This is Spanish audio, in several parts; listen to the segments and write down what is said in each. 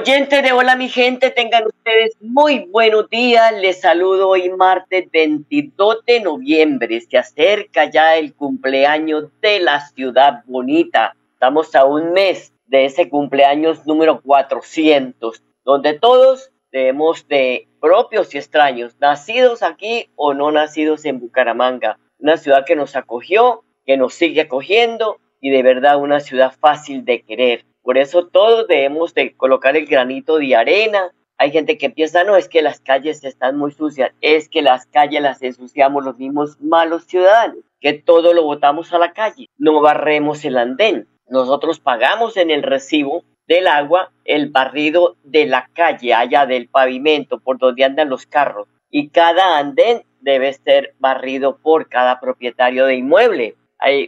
Oyentes de Hola mi gente, tengan ustedes muy buenos días. Les saludo hoy martes 22 de noviembre. Se acerca ya el cumpleaños de la ciudad bonita. Estamos a un mes de ese cumpleaños número 400, donde todos debemos de propios y extraños, nacidos aquí o no nacidos en Bucaramanga, una ciudad que nos acogió, que nos sigue acogiendo y de verdad una ciudad fácil de querer. Por eso todos debemos de colocar el granito de arena. Hay gente que piensa, no, es que las calles están muy sucias, es que las calles las ensuciamos los mismos malos ciudadanos, que todo lo botamos a la calle, no barremos el andén. Nosotros pagamos en el recibo del agua el barrido de la calle, allá del pavimento, por donde andan los carros. Y cada andén debe ser barrido por cada propietario de inmueble.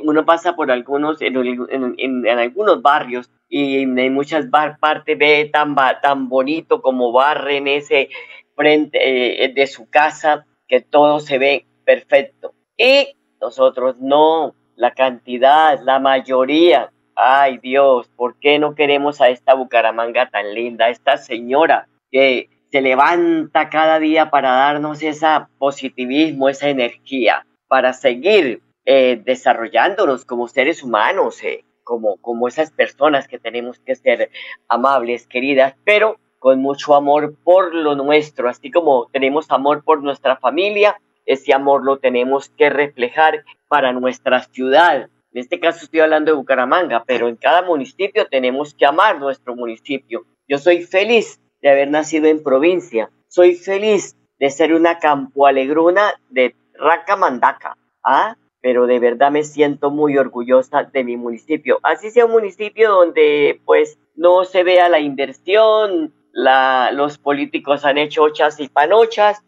Uno pasa por algunos, en, en- en- algunos barrios y en muchas bar- partes ve tan, tan bonito como barren ese frente eh, de su casa, que todo se ve perfecto. Y nosotros no, la cantidad, la mayoría. Ay Dios, ¿por qué no queremos a esta Bucaramanga tan linda, esta señora que se levanta cada día para darnos ese positivismo, esa energía, para seguir eh, desarrollándonos como seres humanos, eh, como, como esas personas que tenemos que ser amables, queridas, pero con mucho amor por lo nuestro, así como tenemos amor por nuestra familia, ese amor lo tenemos que reflejar para nuestra ciudad. En este caso estoy hablando de Bucaramanga, pero en cada municipio tenemos que amar nuestro municipio. Yo soy feliz de haber nacido en provincia. Soy feliz de ser una campoalegruna de Racamandaca. ¿Ah? Pero de verdad me siento muy orgullosa de mi municipio. Así sea un municipio donde pues no se vea la inversión, la, los políticos han hecho ochas y panochas,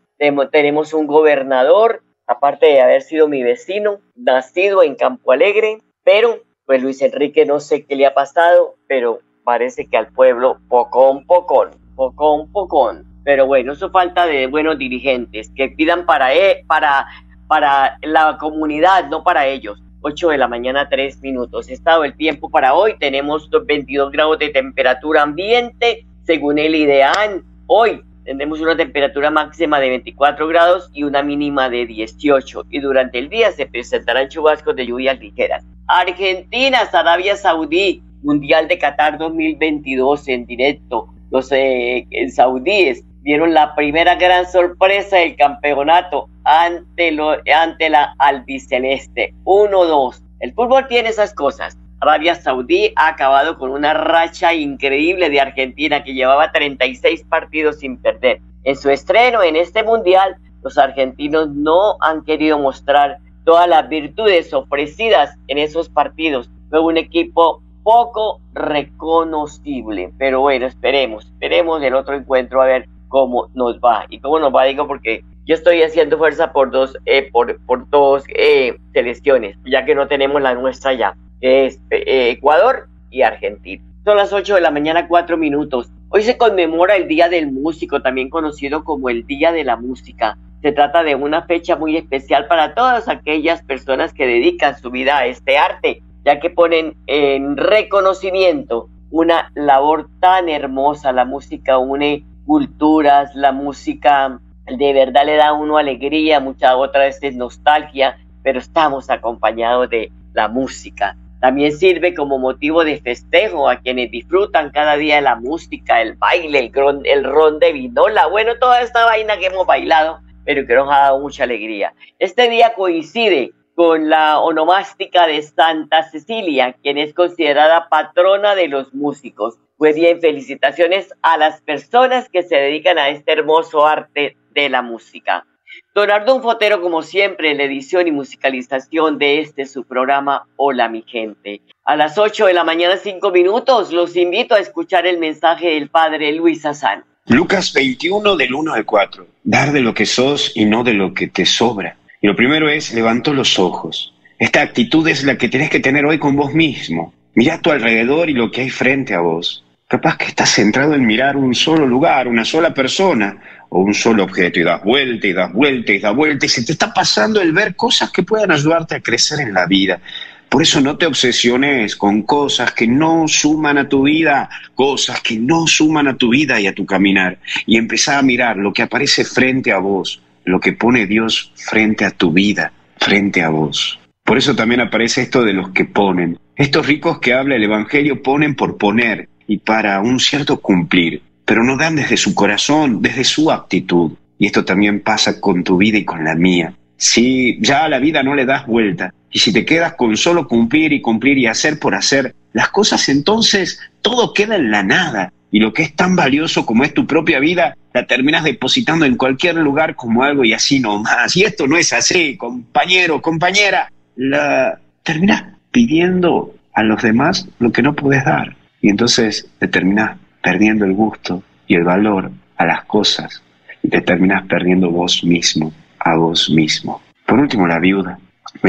tenemos un gobernador, aparte de haber sido mi vecino, nacido en Campo Alegre, pero pues Luis Enrique no sé qué le ha pasado, pero parece que al pueblo pocón, pocón, pocón, pocón. Pero bueno, eso falta de buenos dirigentes que pidan para, e- para, para la comunidad, no para ellos. 8 de la mañana, 3 minutos. Estado el tiempo para hoy. Tenemos 22 grados de temperatura ambiente, según el IDEAN. Hoy tendremos una temperatura máxima de 24 grados y una mínima de 18. Y durante el día se presentarán chubascos de lluvias ligeras. Argentina, Arabia Saudí, Mundial de Qatar 2022 en directo. Los eh, saudíes dieron la primera gran sorpresa del campeonato ante, lo, ante la albiceleste. 1-2. El fútbol tiene esas cosas. Arabia Saudí ha acabado con una racha increíble de Argentina que llevaba 36 partidos sin perder. En su estreno en este mundial, los argentinos no han querido mostrar todas las virtudes ofrecidas en esos partidos. Fue un equipo poco reconocible, pero bueno, esperemos, esperemos el otro encuentro a ver cómo nos va y cómo nos va, digo, porque yo estoy haciendo fuerza por dos, eh, por, por dos eh, selecciones, ya que no tenemos la nuestra ya, que es eh, Ecuador y Argentina. Son las 8 de la mañana, 4 minutos. Hoy se conmemora el Día del Músico, también conocido como el Día de la Música. Se trata de una fecha muy especial para todas aquellas personas que dedican su vida a este arte, ya que ponen en reconocimiento una labor tan hermosa. La música une culturas, la música de verdad le da a uno alegría, muchas otras veces nostalgia, pero estamos acompañados de la música. También sirve como motivo de festejo a quienes disfrutan cada día de la música, el baile, el, gron, el ron de vinola, bueno, toda esta vaina que hemos bailado, pero que nos ha dado mucha alegría. Este día coincide con la onomástica de Santa Cecilia, quien es considerada patrona de los músicos. Pues felicitaciones a las personas que se dedican a este hermoso arte de la música. Don Ardón Fotero, como siempre, en la edición y musicalización de este su programa Hola mi gente. A las 8 de la mañana, 5 minutos, los invito a escuchar el mensaje del Padre Luis Azán. Lucas 21 del 1 al 4. Dar de lo que sos y no de lo que te sobra. Y lo primero es, levanto los ojos. Esta actitud es la que tenés que tener hoy con vos mismo. Mira a tu alrededor y lo que hay frente a vos. Capaz que estás centrado en mirar un solo lugar, una sola persona o un solo objeto y das vuelta y das vuelta y das vuelta y se te está pasando el ver cosas que puedan ayudarte a crecer en la vida. Por eso no te obsesiones con cosas que no suman a tu vida, cosas que no suman a tu vida y a tu caminar. Y empezá a mirar lo que aparece frente a vos, lo que pone Dios frente a tu vida, frente a vos. Por eso también aparece esto de los que ponen. Estos ricos que habla el Evangelio ponen por poner y para un cierto cumplir, pero no dan desde su corazón, desde su actitud. Y esto también pasa con tu vida y con la mía. Si ya la vida no le das vuelta, y si te quedas con solo cumplir y cumplir y hacer por hacer, las cosas entonces todo queda en la nada. Y lo que es tan valioso como es tu propia vida, la terminas depositando en cualquier lugar como algo y así nomás. Y esto no es así, compañero, compañera. La terminas pidiendo a los demás lo que no puedes dar. Y entonces te perdiendo el gusto y el valor a las cosas. Y te perdiendo vos mismo, a vos mismo. Por último, la viuda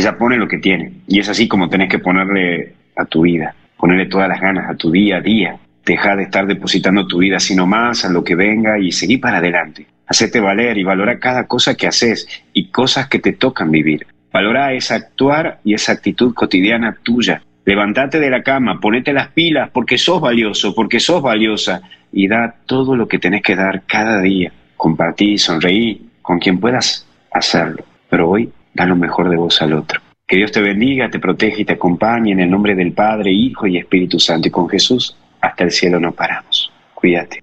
ya pone lo que tiene. Y es así como tenés que ponerle a tu vida, ponerle todas las ganas a tu día a día. Deja de estar depositando tu vida sino más a lo que venga y seguir para adelante. Hacete valer y valora cada cosa que haces y cosas que te tocan vivir. Valora esa actuar y esa actitud cotidiana tuya. Levántate de la cama, ponete las pilas porque sos valioso, porque sos valiosa y da todo lo que tenés que dar cada día. Compartí, sonreí con quien puedas hacerlo. Pero hoy da lo mejor de vos al otro. Que Dios te bendiga, te protege y te acompañe en el nombre del Padre, Hijo y Espíritu Santo. Y con Jesús hasta el cielo no paramos. Cuídate.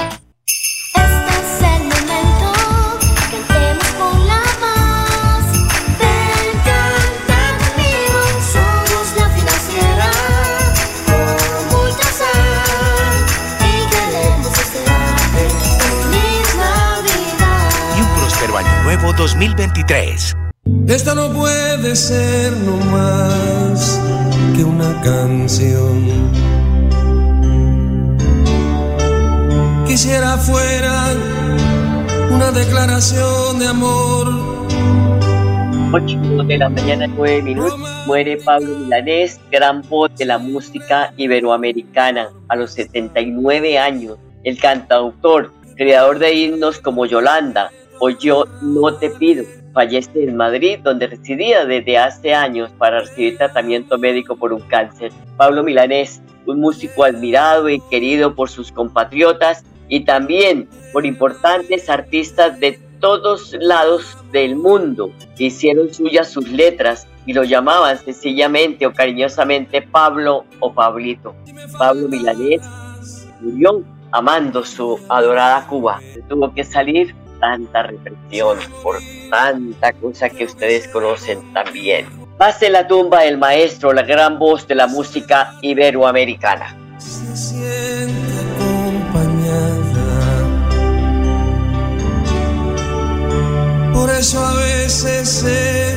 2023. Esta no puede ser no más que una canción. Quisiera fuera una declaración de amor. 8 de la mañana, 9 minutos, muere Pablo Milanés, gran voz de la música iberoamericana, a los 79 años. El cantautor, creador de himnos como Yolanda, o Yo no te pido. Fallece en Madrid, donde residía desde hace años para recibir tratamiento médico por un cáncer. Pablo Milanés, un músico admirado y querido por sus compatriotas y también por importantes artistas de todos lados del mundo. Hicieron suyas sus letras y lo llamaban sencillamente o cariñosamente Pablo o Pablito. Pablo Milanés murió amando su adorada Cuba. Tuvo que salir tanta represión, por tanta cosa que ustedes conocen también. Pase la tumba del maestro, la gran voz de la música iberoamericana. Se siente acompañada. Por eso a veces sé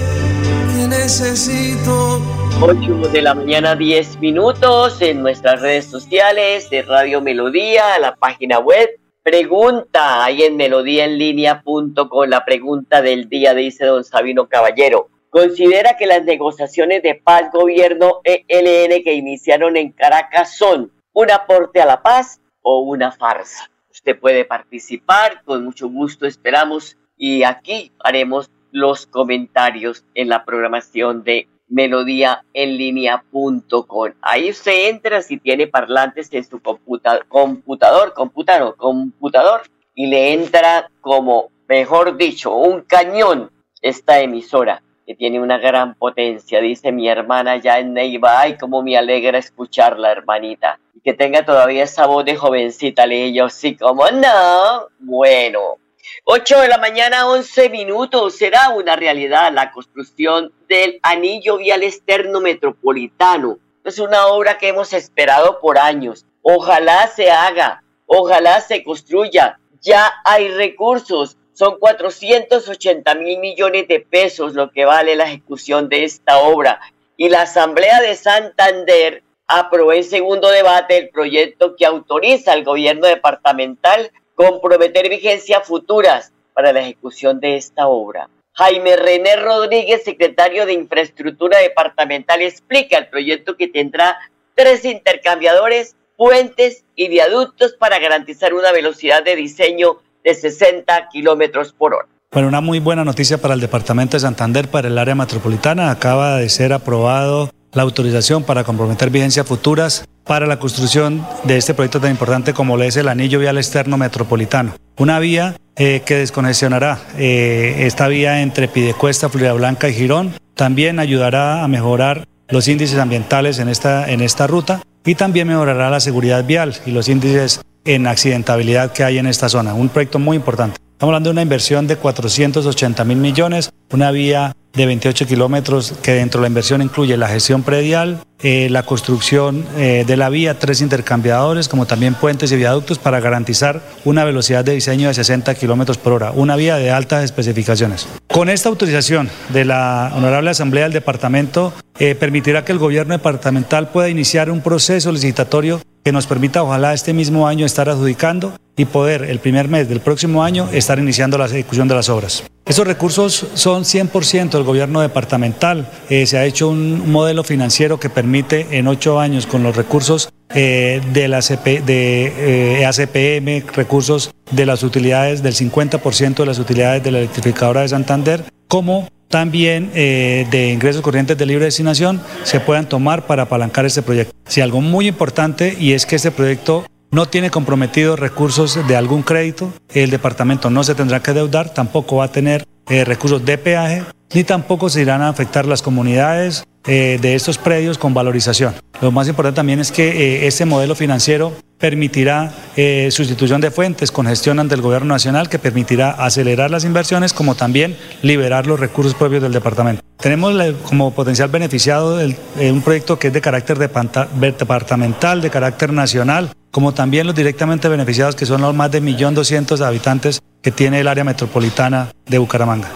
que necesito 8 de la mañana, 10 minutos en nuestras redes sociales de Radio Melodía, la página web. Pregunta ahí en melodíaenlínea.com. La pregunta del día dice don Sabino Caballero. Considera que las negociaciones de paz gobierno ELN que iniciaron en Caracas son un aporte a la paz o una farsa. Usted puede participar, con mucho gusto esperamos y aquí haremos los comentarios en la programación de melodíaenlínea.com. Ahí usted entra si tiene parlantes en su computador, computador, computador, computador y le entra como, mejor dicho, un cañón esta emisora que tiene una gran potencia, dice mi hermana ya en Neiva, ay, cómo me alegra escucharla, hermanita, y que tenga todavía esa voz de jovencita, le yo, sí, como no, bueno, 8 de la mañana, 11 minutos. Será una realidad la construcción del anillo vial externo metropolitano. Es una obra que hemos esperado por años. Ojalá se haga, ojalá se construya. Ya hay recursos. Son 480 mil millones de pesos lo que vale la ejecución de esta obra. Y la Asamblea de Santander aprobó en segundo debate el proyecto que autoriza al gobierno departamental comprometer vigencias futuras para la ejecución de esta obra. Jaime René Rodríguez, secretario de Infraestructura Departamental, explica el proyecto que tendrá tres intercambiadores, puentes y viaductos para garantizar una velocidad de diseño de 60 kilómetros por hora. Bueno, una muy buena noticia para el Departamento de Santander, para el área metropolitana. Acaba de ser aprobado la autorización para comprometer vigencias futuras para la construcción de este proyecto tan importante como lo es el anillo vial externo metropolitano. Una vía eh, que descongestionará eh, esta vía entre Pidecuesta, Florida Blanca y Girón. También ayudará a mejorar los índices ambientales en esta, en esta ruta y también mejorará la seguridad vial y los índices en accidentabilidad que hay en esta zona. Un proyecto muy importante. Estamos hablando de una inversión de 480 mil millones, una vía de 28 kilómetros que dentro de la inversión incluye la gestión predial, eh, la construcción eh, de la vía, tres intercambiadores, como también puentes y viaductos para garantizar una velocidad de diseño de 60 kilómetros por hora, una vía de altas especificaciones. Con esta autorización de la Honorable Asamblea del Departamento, eh, permitirá que el gobierno departamental pueda iniciar un proceso licitatorio que nos permita, ojalá, este mismo año estar adjudicando y poder el primer mes del próximo año estar iniciando la ejecución de las obras. Esos recursos son 100% del gobierno departamental. Eh, se ha hecho un modelo financiero que permite en ocho años con los recursos eh, de la de eh, ACPM, recursos de las utilidades del 50% de las utilidades de la electrificadora de Santander, como también de ingresos corrientes de libre destinación se puedan tomar para apalancar este proyecto. Sí, algo muy importante y es que este proyecto no tiene comprometidos recursos de algún crédito, el departamento no se tendrá que deudar, tampoco va a tener eh, recursos de peaje, ni tampoco se irán a afectar las comunidades eh, de estos predios con valorización. Lo más importante también es que este modelo financiero permitirá eh, sustitución de fuentes con gestión ante el gobierno nacional que permitirá acelerar las inversiones como también liberar los recursos propios del departamento. Tenemos como potencial beneficiado eh, un proyecto que es de carácter departamental, de carácter nacional, como también los directamente beneficiados que son los más de 1.200.000 habitantes que tiene el área metropolitana de Bucaramanga.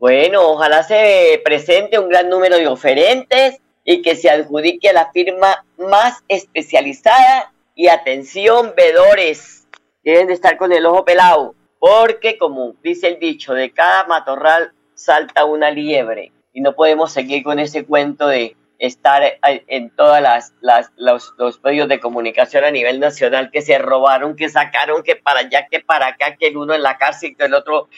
Bueno, ojalá se presente un gran número de oferentes y que se adjudique a la firma más especializada y atención, vedores, deben de estar con el ojo pelado, porque como dice el dicho, de cada matorral salta una liebre y no podemos seguir con ese cuento de estar en todas las, los, medios de comunicación a nivel nacional que se robaron, que sacaron, que para allá, que para acá, que el uno en la cárcel, que el otro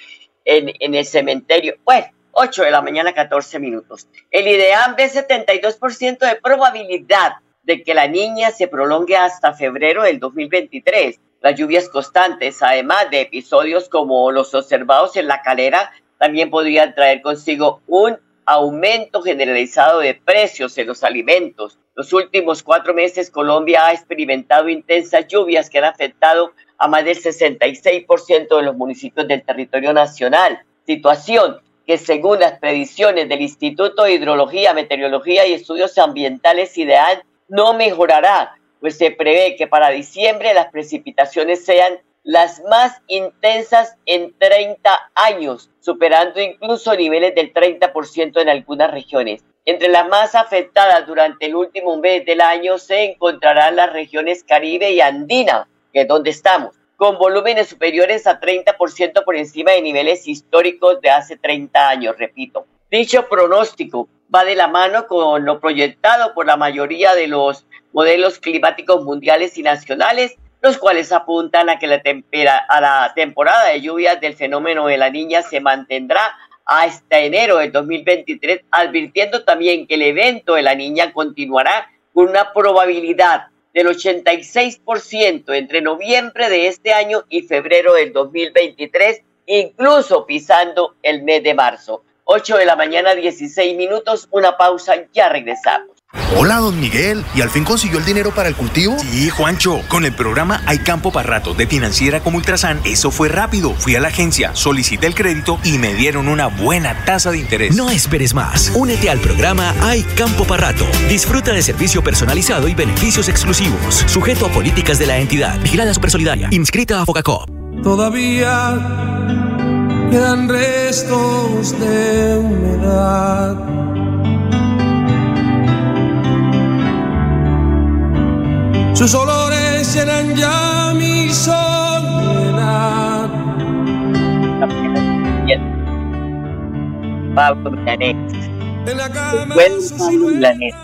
en, en el cementerio. Bueno, 8 de la mañana, 14 minutos. El ideal de 72% de probabilidad de que la niña se prolongue hasta febrero del 2023. Las lluvias constantes, además de episodios como los observados en la calera, también podrían traer consigo un aumento generalizado de precios en los alimentos. Los últimos cuatro meses Colombia ha experimentado intensas lluvias que han afectado a más del 66% de los municipios del territorio nacional, situación que según las predicciones del Instituto de Hidrología, Meteorología y Estudios Ambientales IDEAN no mejorará, pues se prevé que para diciembre las precipitaciones sean las más intensas en 30 años, superando incluso niveles del 30% en algunas regiones. Entre las más afectadas durante el último mes del año se encontrarán las regiones Caribe y Andina, que es donde estamos, con volúmenes superiores a 30% por encima de niveles históricos de hace 30 años, repito. Dicho pronóstico va de la mano con lo proyectado por la mayoría de los modelos climáticos mundiales y nacionales, los cuales apuntan a que la, temporada de lluvias del fenómeno de la niña se mantendrá hasta enero del 2023, advirtiendo también que el evento de la niña continuará con una probabilidad del 86% entre noviembre de este año y febrero del 2023, incluso pisando el mes de marzo. 8 de la mañana, 16 minutos, una pausa, ya regresamos. Hola, don Miguel. ¿Y al fin consiguió el dinero para el cultivo? Sí, Juancho. Con el programa Hay Campo para Rato de Financiera como Ultrasan, eso fue rápido. Fui a la agencia, solicité el crédito y me dieron una buena tasa de interés. No esperes más. Únete al programa Hay Campo para Rato. Disfruta de servicio personalizado y beneficios exclusivos. Sujeto a políticas de la entidad. Vigilada Supersolidaria. Inscrita a Focacop. Todavía quedan restos de humedad sus olores llenan ya mi soledad. Pablo Milanés. Buen Pablo Milanés.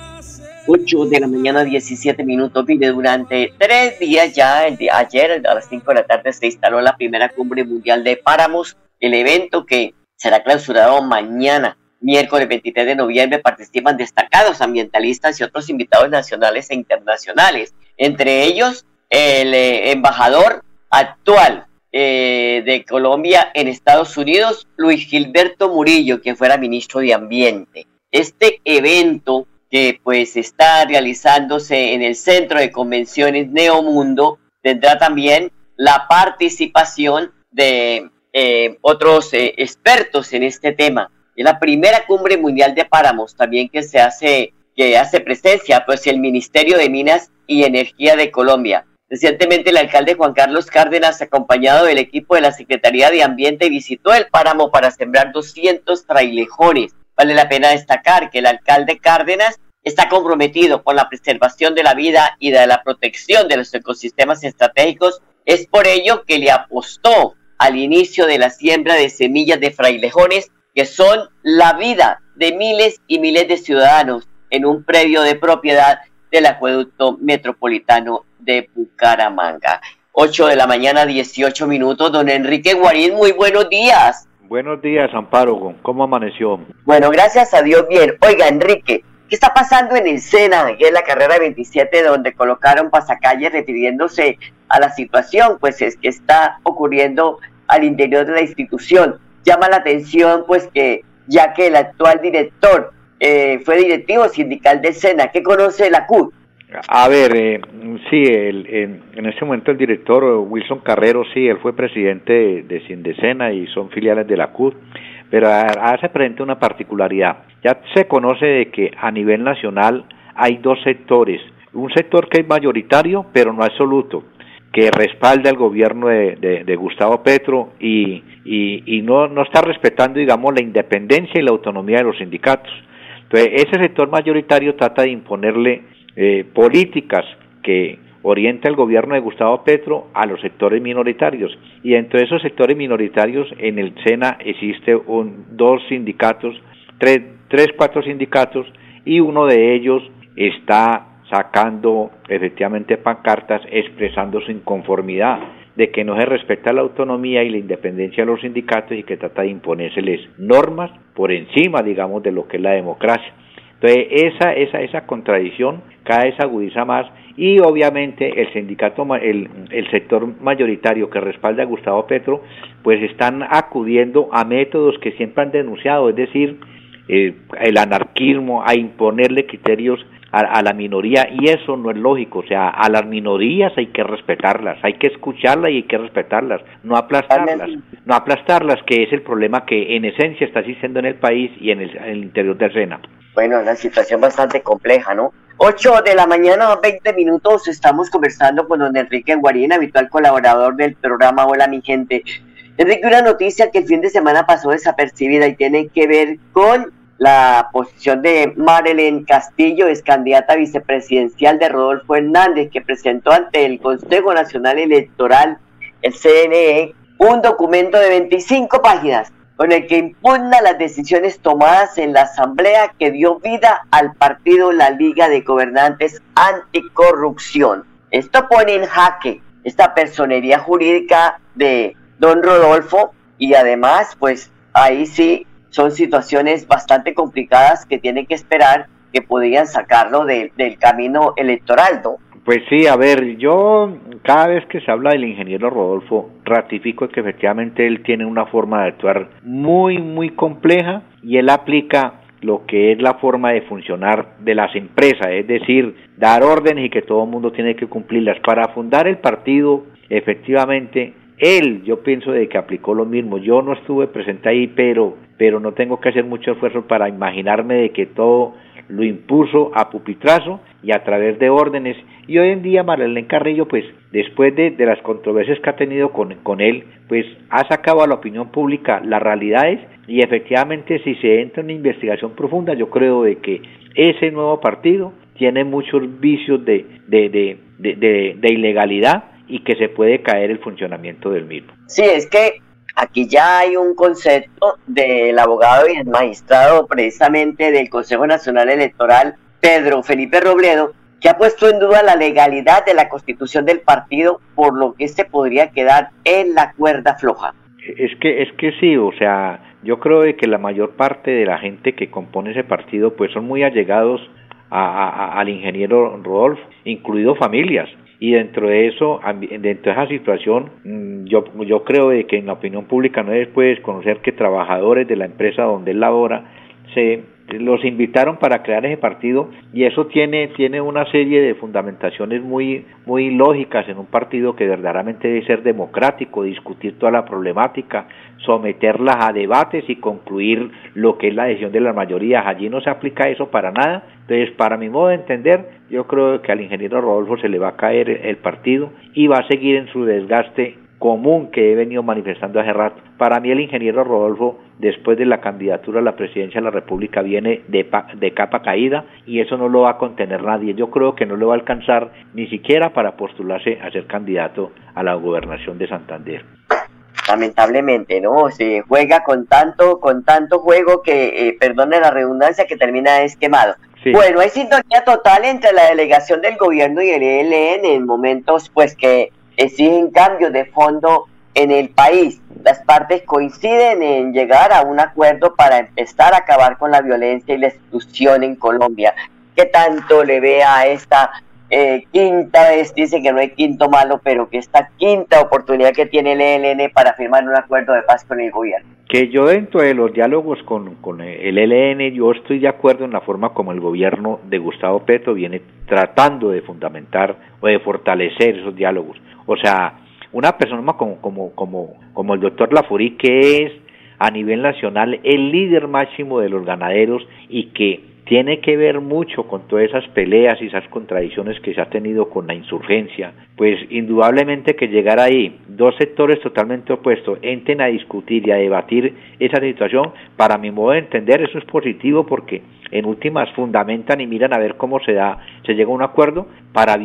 8 de la mañana, 17 minutos. Mire, durante tres días ya, el de ayer a las 5 de la tarde, se instaló la primera cumbre mundial de páramos, el evento que será clausurado mañana miércoles 23 de noviembre participan destacados ambientalistas y otros invitados nacionales e internacionales, entre ellos el eh, embajador actual eh, de Colombia en Estados Unidos, Luis Gilberto Murillo, quien fuera ministro de Ambiente. Este evento que pues está realizándose en el Centro de Convenciones Neomundo tendrá también la participación de eh, otros expertos en este tema es la primera cumbre mundial de páramos también que se hace, que hace presencia, pues el Ministerio de Minas y Energía de Colombia. Recientemente el alcalde Juan Carlos Cárdenas, acompañado del equipo de la Secretaría de Ambiente, visitó el páramo para sembrar 200 trailejones. Vale la pena destacar que el alcalde Cárdenas está comprometido con la preservación de la vida y de la protección de los ecosistemas estratégicos. Es por ello que le apostó al inicio de la siembra de semillas de frailejones que son la vida de miles y miles de ciudadanos en un predio de propiedad del acueducto metropolitano de Bucaramanga. 8 de la mañana, 18 minutos. Don Enrique Guarín, muy buenos días. Buenos días, Amparo. ¿Cómo amaneció? Bueno, gracias a Dios, bien. Oiga, Enrique, ¿qué está pasando en el SENA, que es la carrera 27, donde colocaron pasacalles refiriéndose a la situación? Pues es que está ocurriendo al interior de la institución llama la atención pues que ya que el actual director eh, fue directivo sindical de SENA, ¿qué conoce la CUT? A ver, eh, sí, el, en, este momento el director Wilson Carrero, sí, él fue presidente de, de Sindesena y son filiales de la CUT, pero hace presente una particularidad. Ya se conoce de que a nivel nacional hay dos sectores, un sector que es mayoritario, pero no absoluto, que respalda el gobierno de, Gustavo Petro y, y, no, no está respetando, digamos, la independencia y la autonomía de los sindicatos. Entonces, ese sector mayoritario trata de imponerle eh, políticas que orienta el gobierno de Gustavo Petro a los sectores minoritarios. Y entre esos sectores minoritarios, en el SENA existe un, dos sindicatos, tres, tres, cuatro sindicatos, y uno de ellos está sacando efectivamente pancartas expresando su inconformidad de que no se respeta la autonomía y la independencia de los sindicatos y que trata de imponérseles normas por encima, digamos, de lo que es la democracia. Entonces, esa, esa, esa contradicción cada vez agudiza más y obviamente el sindicato, el, el sector mayoritario que respalda a Gustavo Petro, pues están acudiendo a métodos que siempre han denunciado, es decir, eh, el anarquismo, a imponerle criterios a, la minoría y eso no es lógico, o sea, a las minorías hay que respetarlas, hay que escucharlas y hay que respetarlas, no aplastarlas, no aplastarlas, que es el problema que en esencia está existiendo en el país y en el, interior de Sena. Bueno, una situación bastante compleja, ¿no? 8 de la mañana, 20 minutos, estamos conversando con don Enrique Guarín, habitual colaborador del programa Hola mi gente. Enrique, una noticia que el fin de semana pasó desapercibida y tiene que ver con la posición de Marilyn Castillo, es candidata vicepresidencial de Rodolfo Hernández, que presentó ante el Consejo Nacional Electoral, el CNE, un documento de 25 páginas con el que impugna las decisiones tomadas en la asamblea que dio vida al partido La Liga de Gobernantes Anticorrupción. Esto pone en jaque esta personería jurídica de don Rodolfo y además pues ahí sí son situaciones bastante complicadas que tiene que esperar que podrían sacarlo del camino electoral. Pues sí, a ver, yo cada vez que se habla del ingeniero Rodolfo, ratifico que efectivamente él tiene una forma de actuar muy, muy compleja y él aplica lo que es la forma de funcionar de las empresas, es decir, dar órdenes y que todo el mundo tiene que cumplirlas. Para fundar el partido, efectivamente, él, yo pienso de que aplicó lo mismo. Yo no estuve presente ahí, pero, pero no tengo que hacer mucho esfuerzo para imaginarme de que todo lo impuso a pupitrazo y a través de órdenes. Y hoy en día Marlene Carrillo, pues después de, de, las controversias que ha tenido con, con él, pues ha sacado a la opinión pública las realidades y efectivamente si se entra en una investigación profunda, yo creo de que ese nuevo partido tiene muchos vicios de, de, de, de ilegalidad y que se puede caer el funcionamiento del mismo. Sí, es que Aquí ya hay un concepto del abogado y el magistrado precisamente del Consejo Nacional Electoral, Pedro Felipe Robledo, que ha puesto en duda la legalidad de la constitución del partido, por lo que se podría quedar en la cuerda floja. Es que, es que sí, o sea, yo creo que la mayor parte de la gente que compone ese partido pues son muy allegados al ingeniero Rodolfo, incluido familias y dentro de eso, dentro de esa situación, mm, yo, yo creo de que en la opinión pública no es pues conocer que trabajadores de la empresa donde él labora se los invitaron para crear ese partido y eso tiene tiene una serie de fundamentaciones muy muy lógicas en un partido que verdaderamente debe ser democrático, discutir toda la problemática, someterlas a debates y concluir lo que es la decisión de las mayorías. Allí no se aplica eso para nada. Entonces, para mi modo de entender, yo creo que al ingeniero Rodolfo se le va a caer el partido y va a seguir en su desgaste común que he venido manifestando hace rato. Para mí el ingeniero Rodolfo, después de la candidatura a la presidencia de la República, viene de, de capa caída y eso no lo va a contener nadie. Yo creo que no lo va a alcanzar ni siquiera para postularse a ser candidato a la gobernación de Santander lamentablemente, ¿no? Se juega con tanto, con tanto juego que, eh, perdone la redundancia, que termina esquemado. Bueno, hay sintonía total entre la delegación del gobierno y el ELN en momentos, pues, que exigen cambios de fondo en el país. Las partes coinciden en llegar a un acuerdo para empezar a acabar con la violencia y la exclusión en Colombia. ¿Qué tanto le ve a esta eh, quinta vez, dice que no hay quinto malo, pero que esta quinta oportunidad que tiene el ELN para firmar un acuerdo de paz con el gobierno. Que yo dentro de los diálogos con, con el ELN, yo estoy de acuerdo en la forma como el gobierno de Gustavo Petro viene tratando de fundamentar o de fortalecer esos diálogos. O sea, una persona como, como, como, como el doctor Laforí, que es a nivel nacional el líder máximo de los ganaderos y que tiene que ver mucho con todas esas peleas y esas contradicciones que se ha tenido con la insurgencia, pues indudablemente que llegar ahí dos sectores totalmente opuestos entren a discutir y a debatir esa situación, para mi modo de entender eso es positivo porque en últimas fundamentan y miran a ver cómo se da, se llega a un acuerdo para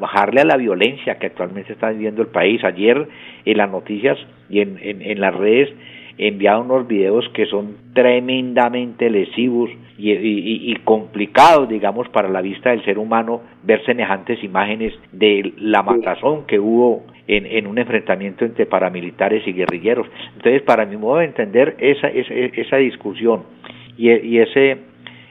bajarle a la violencia que actualmente está viviendo el país. Ayer en las noticias y en, en las redes enviado unos videos que son tremendamente lesivos y, complicados, digamos, para la vista del ser humano ver semejantes imágenes de la matazón que hubo en, un enfrentamiento entre paramilitares y guerrilleros. Entonces, para mi modo de entender, esa, esa, discusión y, y ese,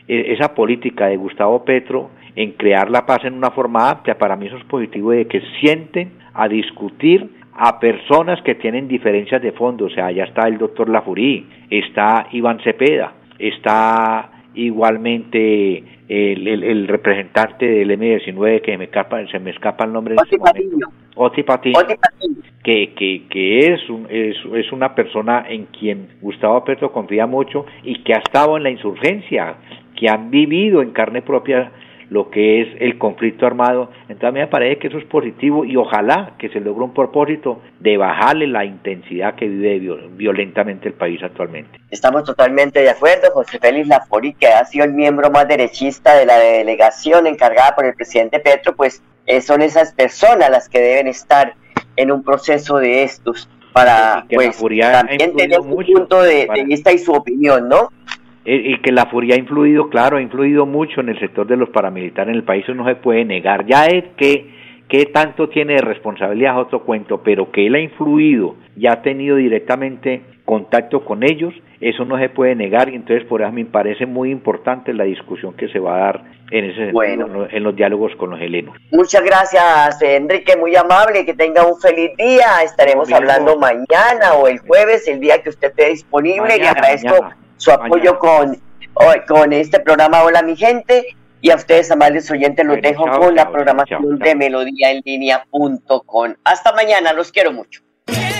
e, esa política de Gustavo Petro en crear la paz en una forma amplia, para mí eso es positivo de que sienten a discutir a personas que tienen diferencias de fondo, o sea, ya está el doctor Lafurí, está Iván Cepeda, está igualmente el, el, representante del M19 que me escapa, se me escapa el nombre este momento. Oti Patiño, que, que, que es, un, es, es una persona en quien Gustavo Petro confía mucho y que ha estado en la insurgencia, que han vivido en carne propia lo que es el conflicto armado. Entonces a mí me parece que eso es positivo y ojalá que se logre un propósito de bajarle la intensidad que vive violentamente el país actualmente. Estamos totalmente de acuerdo. José Félix Lafori, que ha sido el miembro más derechista de la delegación encargada por el presidente Petro, pues eh, son esas personas las que deben estar en un proceso de estos para pues, también tener su punto de, vista y su opinión, ¿no? Y que la furia ha influido, claro, ha influido mucho en el sector de los paramilitares en el país, eso no se puede negar. Ya es que, que tanto tiene de responsabilidad es otro cuento, pero que él ha influido, ya ha tenido directamente contacto con ellos, eso no se puede negar y entonces por eso me parece muy importante la discusión que se va a dar en ese bueno. en los diálogos con los helenos. Muchas gracias Enrique, muy amable, que tenga un feliz día, estaremos hablando mañana o el jueves, el día que usted esté disponible, le agradezco su apoyo con, con este programa Hola mi gente y a ustedes amables oyentes los dejo con la programación de melodía en línea.com. Hasta mañana, los quiero mucho.